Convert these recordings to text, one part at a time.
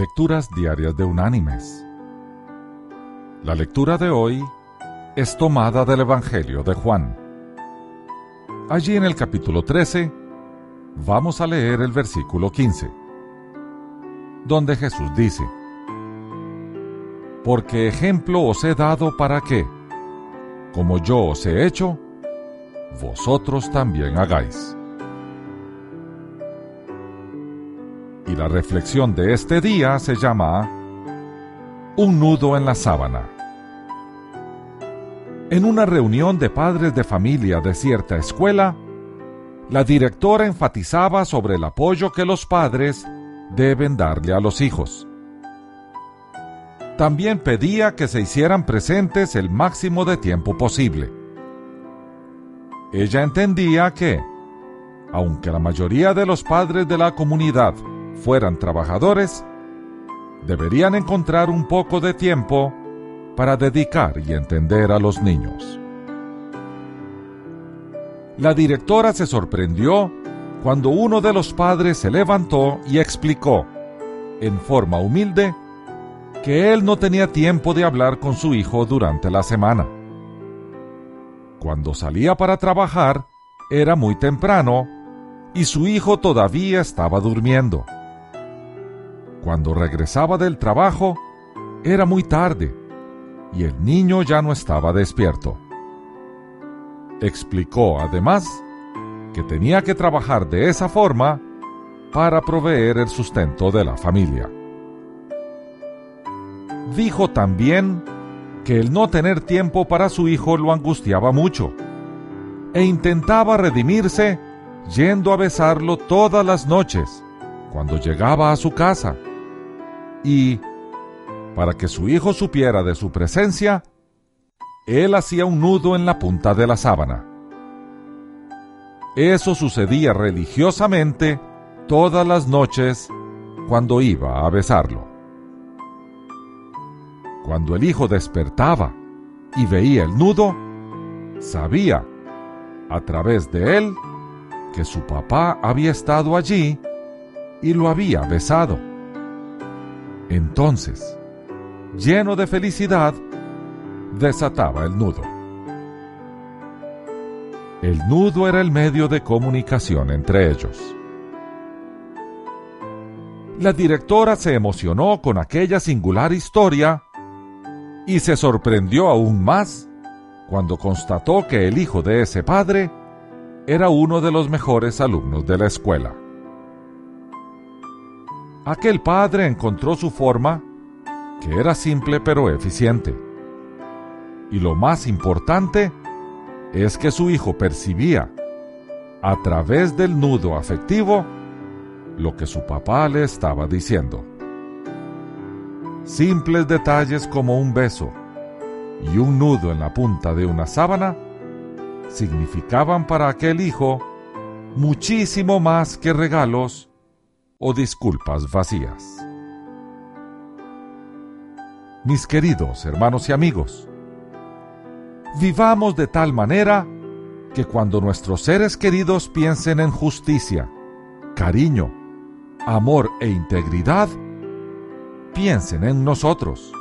Lecturas Diarias de Unánimes. La lectura de hoy es tomada del Evangelio de Juan. Allí en el capítulo 13 vamos a leer el versículo 15, donde Jesús dice, Porque ejemplo os he dado para que, como yo os he hecho, vosotros también hagáis. Y la reflexión de este día se llama Un nudo en la sábana. En una reunión de padres de familia de cierta escuela, la directora enfatizaba sobre el apoyo que los padres deben darle a los hijos. También pedía que se hicieran presentes el máximo de tiempo posible. Ella entendía que, aunque la mayoría de los padres de la comunidad fueran trabajadores, deberían encontrar un poco de tiempo para dedicar y entender a los niños. La directora se sorprendió cuando uno de los padres se levantó y explicó, en forma humilde, que él no tenía tiempo de hablar con su hijo durante la semana. Cuando salía para trabajar, era muy temprano y su hijo todavía estaba durmiendo. Cuando regresaba del trabajo, era muy tarde y el niño ya no estaba despierto. Explicó además que tenía que trabajar de esa forma para proveer el sustento de la familia. Dijo también que el no tener tiempo para su hijo lo angustiaba mucho e intentaba redimirse yendo a besarlo todas las noches cuando llegaba a su casa y, para que su hijo supiera de su presencia, él hacía un nudo en la punta de la sábana. Eso sucedía religiosamente todas las noches cuando iba a besarlo. Cuando el hijo despertaba y veía el nudo, sabía, a través de él, que su papá había estado allí y lo había besado. Entonces, lleno de felicidad, desataba el nudo. El nudo era el medio de comunicación entre ellos. La directora se emocionó con aquella singular historia y se sorprendió aún más cuando constató que el hijo de ese padre era uno de los mejores alumnos de la escuela. Aquel padre encontró su forma, que era simple pero eficiente. Y lo más importante es que su hijo percibía, a través del nudo afectivo, lo que su papá le estaba diciendo. Simples detalles como un beso y un nudo en la punta de una sábana significaban para aquel hijo muchísimo más que regalos o disculpas vacías. Mis queridos hermanos y amigos, vivamos de tal manera que cuando nuestros seres queridos piensen en justicia, cariño, amor e integridad, piensen en nosotros.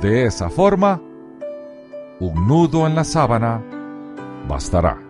De esa forma, un nudo en la sábana bastará.